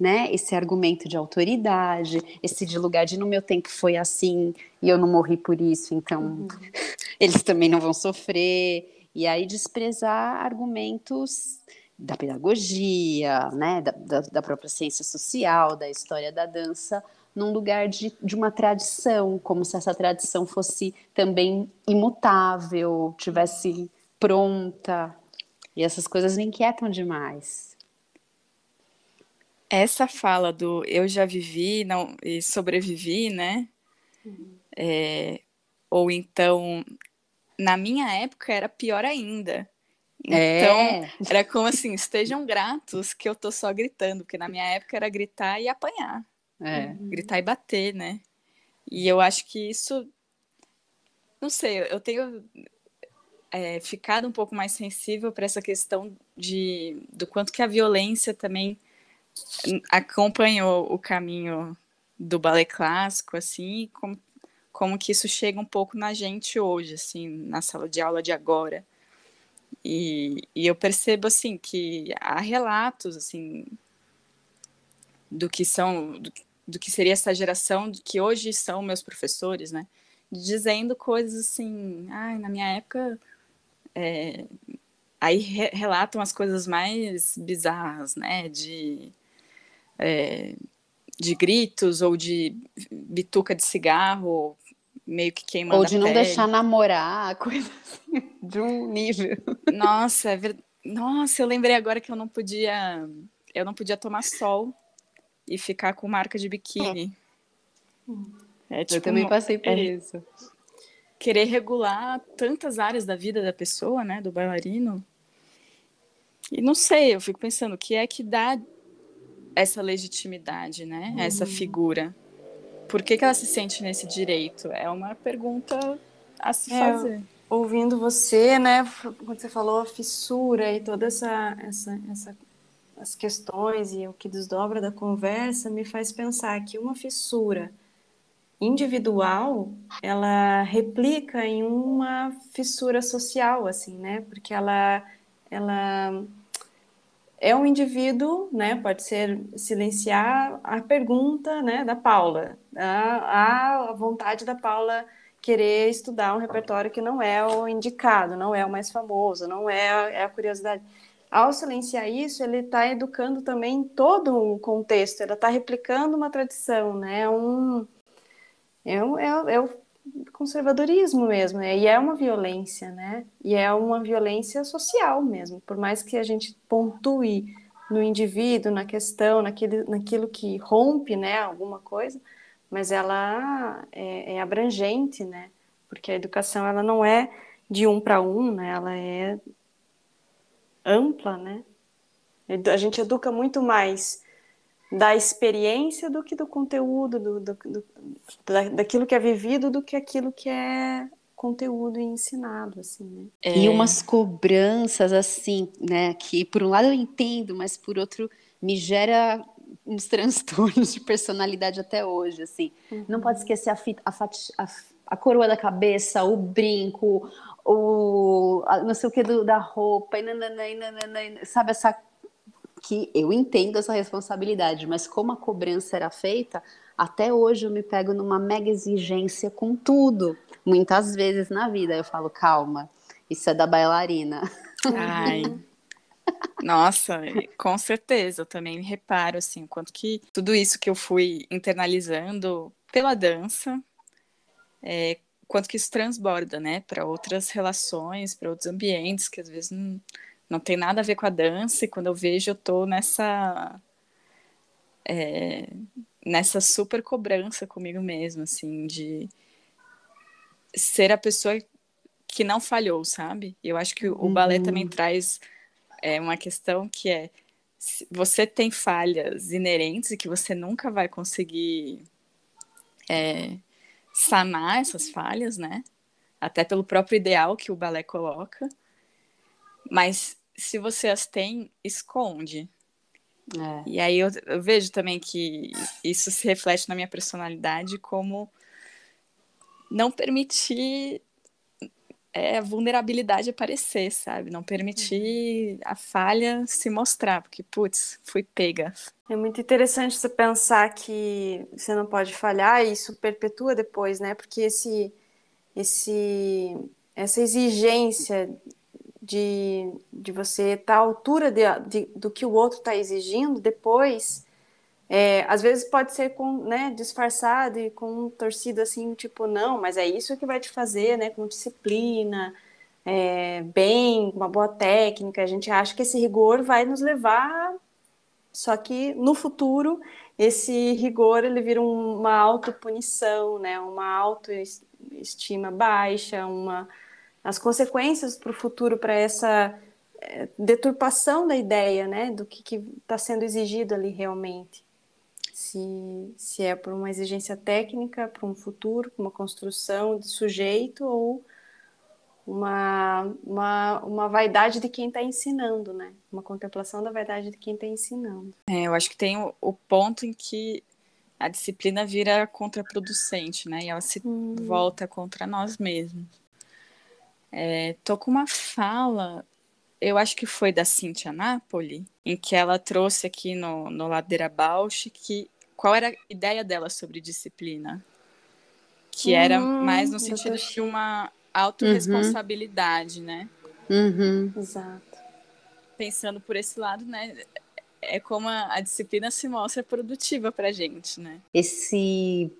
Né, esse argumento de autoridade, esse de lugar de no meu tempo foi assim e eu não morri por isso, então uhum. eles também não vão sofrer. E aí desprezar argumentos da pedagogia, né, da, da, da, própria ciência social, da história da dança, num lugar de, de uma tradição, como se essa tradição fosse também imutável, tivesse pronta. E essas coisas me inquietam demais. Essa fala do eu já vivi não, e sobrevivi, né? Uhum. É, ou então na minha época era pior ainda. Então, é. era como assim, estejam gratos que eu tô só gritando, porque na minha época era gritar e apanhar. É. Gritar e bater, né? E eu acho que isso. Não sei, eu tenho é, ficado um pouco mais sensível para essa questão de, do quanto que a violência também acompanhou o caminho do balé clássico, assim, como como que isso chega um pouco na gente hoje, assim, na sala de aula de agora. E, e eu percebo, assim, que há relatos, assim, do que são, do, do que seria essa geração, que hoje são meus professores, né? Dizendo coisas assim, ai, na minha época... É... Aí re relatam as coisas mais bizarras, né? De... É, de gritos ou de bituca de cigarro meio que queimando Ou de não pele. deixar namorar, coisa assim, de um nível. Nossa, é ver... Nossa, eu lembrei agora que eu não podia, eu não podia tomar sol e ficar com marca de biquíni. É, é tipo, eu também passei por é, isso. Querer regular tantas áreas da vida da pessoa, né, do bailarino. E não sei, eu fico pensando, o que é que dá essa legitimidade, né, uhum. essa figura? Por que, que ela se sente nesse direito? É uma pergunta a se é, fazer. Ouvindo você, né, quando você falou a fissura e todas essa, essa, essa, as questões e o que desdobra da conversa, me faz pensar que uma fissura individual, ela replica em uma fissura social, assim, né? Porque ela, ela é um indivíduo, né, pode ser silenciar a pergunta, né, da Paula, a, a vontade da Paula querer estudar um repertório que não é o indicado, não é o mais famoso, não é a, é a curiosidade. Ao silenciar isso, ele está educando também todo um contexto, ele está replicando uma tradição, né, um, é, um, é, é conservadorismo mesmo, né? e é uma violência, né? E é uma violência social mesmo, por mais que a gente pontue no indivíduo, na questão, naquele, naquilo que rompe, né, alguma coisa, mas ela é, é abrangente, né? Porque a educação ela não é de um para um, né? Ela é ampla, né? A gente educa muito mais da experiência do que do conteúdo, do, do, do da, daquilo que é vivido, do que aquilo que é conteúdo e ensinado, assim, né? É... E umas cobranças, assim, né, que por um lado eu entendo, mas por outro me gera uns transtornos de personalidade até hoje, assim. Uhum. Não pode esquecer a, fita, a, fati, a, a, coroa da cabeça, o brinco, o não sei o que do, da roupa, e nanana, e nanana, sabe essa que eu entendo essa responsabilidade, mas como a cobrança era feita, até hoje eu me pego numa mega exigência com tudo, muitas vezes na vida. Eu falo, calma, Isso é da bailarina. Ai. Nossa, com certeza, eu também reparo assim, quanto que tudo isso que eu fui internalizando pela dança, é, quanto que isso transborda, né, para outras relações, para outros ambientes que às vezes não, não tem nada a ver com a dança, e quando eu vejo, eu tô nessa. É, nessa super cobrança comigo mesma, assim, de ser a pessoa que não falhou, sabe? Eu acho que o, uhum. balé também traz é, uma questão que é você tem falhas inerentes e que você nunca vai conseguir é, sanar essas falhas, né? Até pelo próprio ideal que o balé coloca. Mas se você as tem, esconde. É. E aí eu, eu, vejo também que isso se reflete na minha personalidade como não permitir é, a vulnerabilidade aparecer, sabe? Não permitir a falha se mostrar, porque, putz, fui pega. É muito interessante você pensar que você não pode falhar e isso perpetua depois, né? Porque esse, esse, essa exigência de, de você estar tá à altura de, de, do que o outro está exigindo depois, é, às vezes pode ser com, né, disfarçado e com um torcido assim, tipo, não, mas é isso que vai te fazer, né, com disciplina, é, bem, uma boa técnica, a gente acha que esse rigor vai nos levar, só que no futuro esse rigor ele vira uma autopunição, né, uma autoestima baixa, uma as consequências para o futuro, para essa é, deturpação da ideia, né, do que está sendo exigido ali realmente. Se, se é por uma exigência técnica, para um futuro, uma construção de sujeito ou uma, uma, uma vaidade de quem está ensinando, né? Uma contemplação da vaidade de quem está ensinando. É, eu acho que tem o, o, ponto em que a disciplina vira contraproducente, né? E ela se hum. volta contra nós mesmos. É, tô com uma fala, eu acho que foi da Cintia Napoli, em que ela trouxe aqui no, no Ladeira Bausch que qual era a ideia dela sobre disciplina? Que era hum, mais no sentido de uma autorresponsabilidade, uhum. né? Uhum. Exato. Pensando por esse lado, né? É como a, a disciplina se mostra produtiva pra gente, né? Esse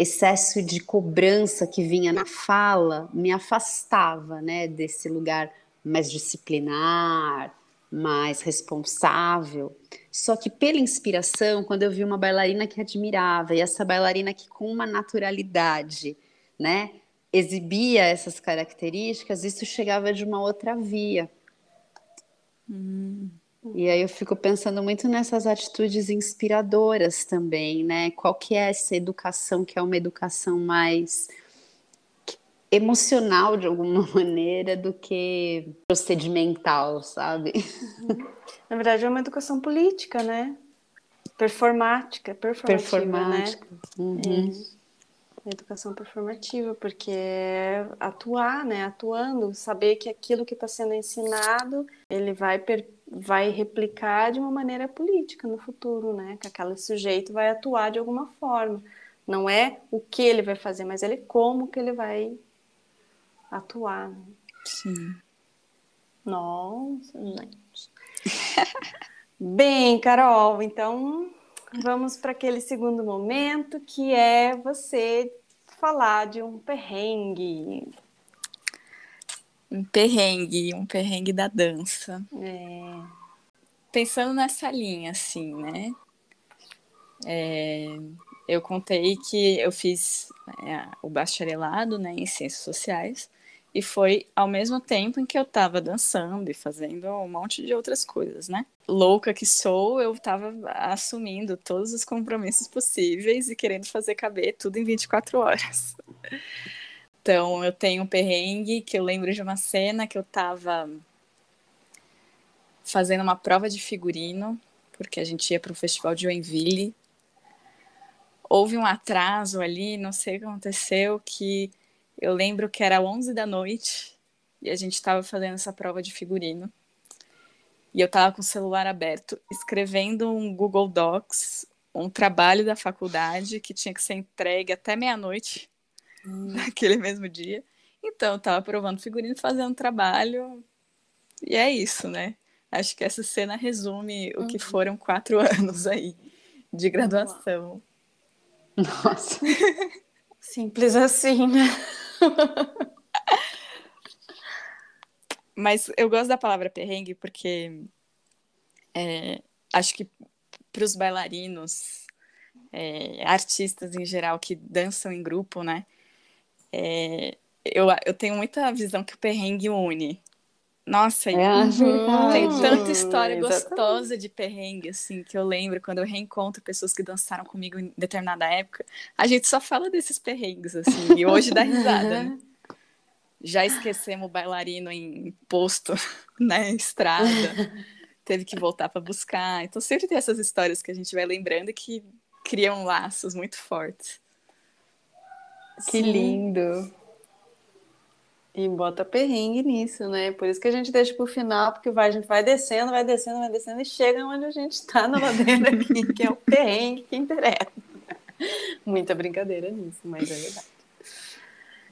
excesso de cobrança que vinha na fala me afastava, né, desse lugar mais disciplinar, mais responsável. Só que pela inspiração, quando eu vi uma bailarina que admirava e essa bailarina que com uma naturalidade, né, exibia essas características, isso chegava de uma outra via. Hum. E aí eu fico pensando muito nessas atitudes inspiradoras também, né? Qual que é essa educação que é uma educação mais emocional de alguma maneira do que procedimental, sabe? Na verdade é uma educação política, né? Performática, performativa, né? performática. né? Uhum. É. Educação performativa, porque é atuar, né? Atuando, saber que aquilo que está sendo ensinado, ele vai per vai replicar de uma maneira política no futuro, né? Que aquele sujeito vai atuar de alguma forma. Não é o que ele vai fazer, mas ele como que ele vai atuar. Né? Sim. Nossa, gente. Bem, Carol, então vamos para aquele segundo momento que é você falar de um perrengue um perrengue, um perrengue da dança. É. Pensando nessa linha, assim, né? É, eu contei que eu fiz é, o bacharelado né, em Ciências Sociais e foi ao mesmo tempo em que eu estava dançando e fazendo um monte de outras coisas, né? Louca que sou, eu estava assumindo todos os compromissos possíveis e querendo fazer caber tudo em 24 horas. Então, eu tenho um perrengue que eu lembro de uma cena que eu tava fazendo uma prova de figurino, porque a gente ia para o festival de Joinville. Houve um atraso ali, não sei o que aconteceu, que eu lembro que era 11 da noite e a gente estava fazendo essa prova de figurino. E eu estava com o celular aberto, escrevendo um Google Docs, um trabalho da faculdade que tinha que ser entregue até meia-noite hum. naquele mesmo dia. Então, tava provando figurino, fazendo trabalho, e é isso, né? Acho que essa cena resume o que uhum. foram quatro anos aí de graduação. Nossa. Simples assim, né? Mas eu gosto da palavra perrengue porque é, acho que para os bailarinos, é, artistas em geral que dançam em grupo, né? É, eu, eu tenho muita visão que o perrengue une. Nossa, é tem tanta história gostosa de perrengue, assim, que eu lembro quando eu reencontro pessoas que dançaram comigo em determinada época. A gente só fala desses perrengues, assim, e hoje dá risada, né? Já esquecemos o bailarino em posto, na né, estrada, teve que voltar para buscar. Então sempre tem essas histórias que a gente vai lembrando que criam laços muito fortes. Que Sim. lindo! E bota perrengue nisso, né? Por isso que a gente deixa pro final, porque vai, a gente vai descendo, vai descendo, vai descendo e chega onde a gente está na ladeira aqui, que é o perrengue que interessa. Muita brincadeira nisso, mas é verdade.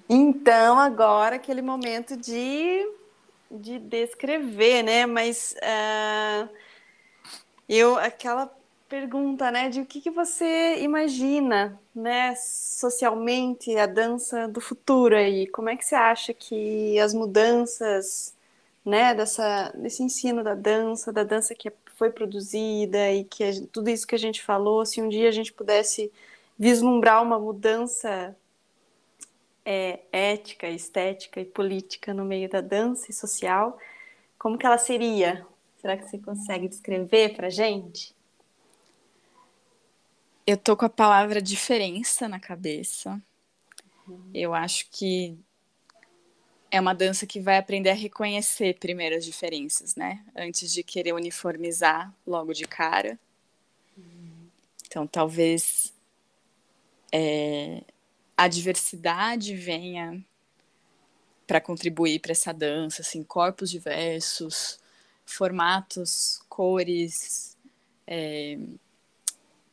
Então, agora aquele momento de, de descrever, né? Mas uh, eu, aquela pergunta, né, de o que, que você imagina, né, socialmente a dança do futuro aí? Como é que você acha que as mudanças, né, dessa, desse ensino da dança, da dança que foi produzida e que tudo isso que a gente falou, se um dia a gente pudesse vislumbrar uma mudança é, ética, estética e política no meio da dança e social, como que ela seria? Será que você consegue descrever para gente? Eu tô com a palavra diferença na cabeça. Uhum. Eu acho que é uma dança que vai aprender a reconhecer primeiro as diferenças, né? Antes de querer uniformizar logo de cara. Uhum. Então, talvez é, a diversidade venha para contribuir para essa dança, assim, corpos diversos, formatos, cores, é,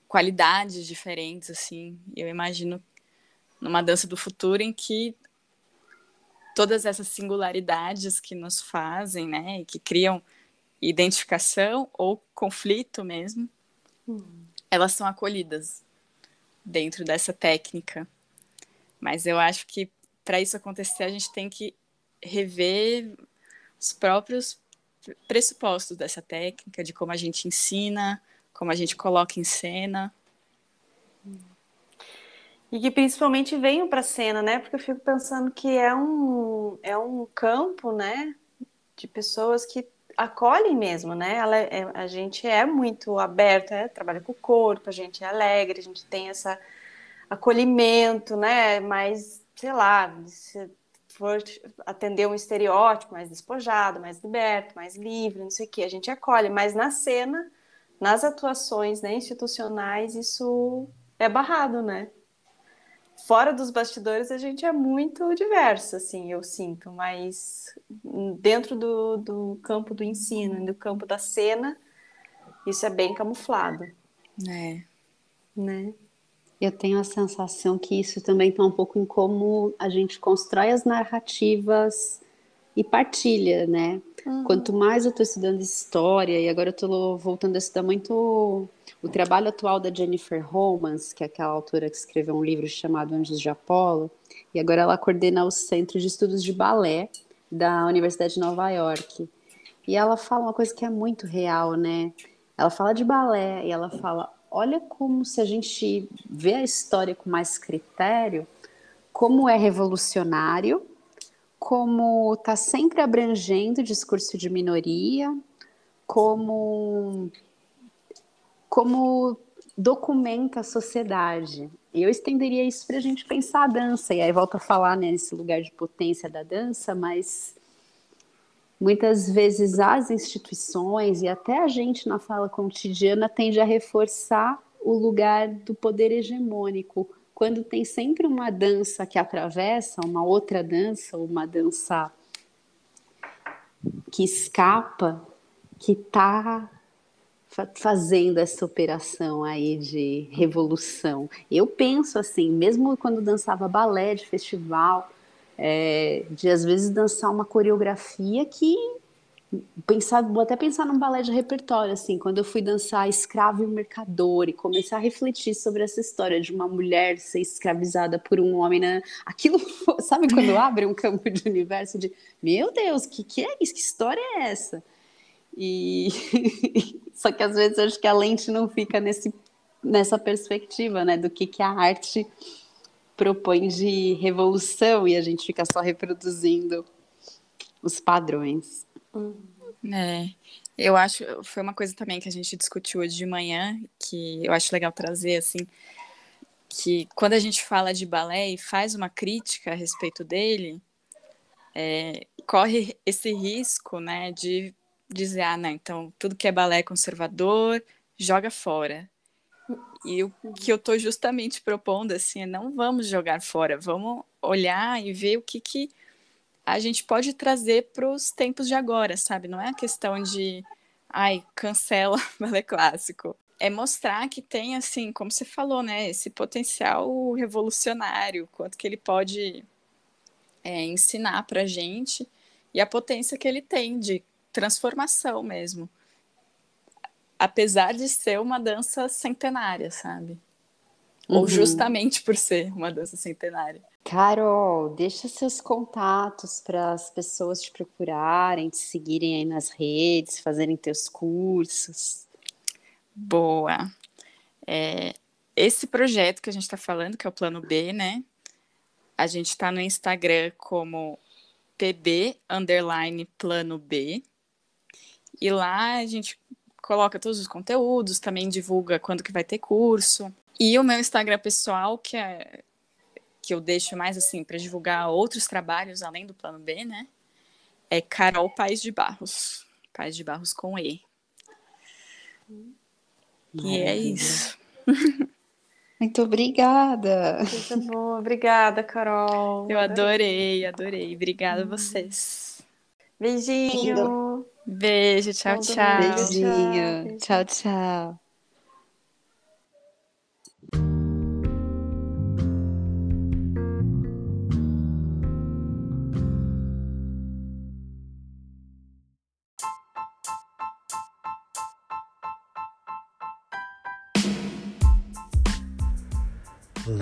qualidades diferentes, assim. Eu imagino numa dança do futuro em que todas essas singularidades que nos fazem, né, e que criam identificação ou conflito mesmo, uhum. elas são acolhidas dentro dessa técnica. Mas eu acho que para isso acontecer a gente tem que rever os próprios pressupostos dessa técnica, de como a gente ensina, como a gente coloca em cena. E que principalmente venham para a cena, né? Porque eu fico pensando que é um, é um campo, né? De pessoas que acolhem mesmo, né? Ela é, a gente é muito aberta, é, trabalha com o corpo, a gente é alegre, a gente tem esse acolhimento, né? Mas, sei lá, se for atender um estereótipo mais despojado, mais liberto, mais livre, não sei o que, a gente acolhe, mas na cena nas atuações né, institucionais isso é barrado, né? Fora dos bastidores a gente é muito diverso, assim, eu sinto, mas dentro do, do campo do ensino, do campo da cena, isso é bem camuflado. É. Né? Eu tenho a sensação que isso também está um pouco em como a gente constrói as narrativas e partilha, né? Uhum. Quanto mais eu estou estudando história, e agora eu estou voltando a estudar muito o trabalho atual da Jennifer Holmans, que é aquela autora que escreveu um livro chamado Anjos de Apolo, e agora ela coordena o Centro de Estudos de Balé da Universidade de Nova York. E ela fala uma coisa que é muito real, né? Ela fala de balé e ela fala: olha como se a gente vê a história com mais critério, como é revolucionário como está sempre abrangendo o discurso de minoria, como, como documenta a sociedade. Eu estenderia isso para a gente pensar a dança, e aí volto a falar né, nesse lugar de potência da dança, mas muitas vezes as instituições e até a gente na fala cotidiana tende a reforçar o lugar do poder hegemônico, quando tem sempre uma dança que atravessa uma outra dança, uma dança que escapa, que está fazendo essa operação aí de revolução. Eu penso assim, mesmo quando dançava balé de festival, É, de às vezes dançar uma coreografia que pensar, vou até pensar num balé de repertório, assim, quando eu fui dançar Escravo e Mercador e começar a refletir sobre essa história de uma mulher ser escravizada por um homem, né? Aquilo, sabe quando abre um campo de universo de, meu Deus, que que é isso? Que história é essa? E só que às vezes acho que a lente não fica nesse nessa perspectiva, né, do que que a arte propõe de revolução e a gente fica só reproduzindo os padrões. É, eu acho, foi uma coisa também que a gente discutiu hoje de manhã, que eu acho legal trazer, assim, que quando a gente fala de balé e faz uma crítica a respeito dele, é, corre esse risco, né, de dizer, ah, não, então tudo que é balé conservador, joga fora. E o que eu estou justamente propondo, assim, é não vamos jogar fora, vamos olhar e ver o que que a gente pode trazer para os tempos de agora, sabe? Não é a questão de, ai, cancela balé clássico. É mostrar que tem, assim, como você falou, né, esse potencial revolucionário, quanto que ele pode é, ensinar para a gente e a potência que ele tem de transformação mesmo. Apesar de ser uma dança centenária, sabe? Uhum. Ou justamente por ser uma dança centenária. Carol, deixa seus contatos para as pessoas te procurarem, te seguirem aí nas redes, fazerem teus cursos. Boa. É, esse projeto que a gente está falando, que é o Plano B, né? A gente está no Instagram como pb underline plano B. E lá a gente coloca todos os conteúdos, também divulga quando que vai ter curso. E o meu Instagram pessoal, que é que eu deixo mais assim para divulgar outros trabalhos além do plano B, né? É Carol Paz de Barros. Paz de Barros com E. Maravilha. E é isso. Muito obrigada. Muito boa. Obrigada, Carol. Eu adorei, adorei. Obrigada a vocês. Beijinho. Beijo, tchau, tchau. Beijinho. Tchau, tchau.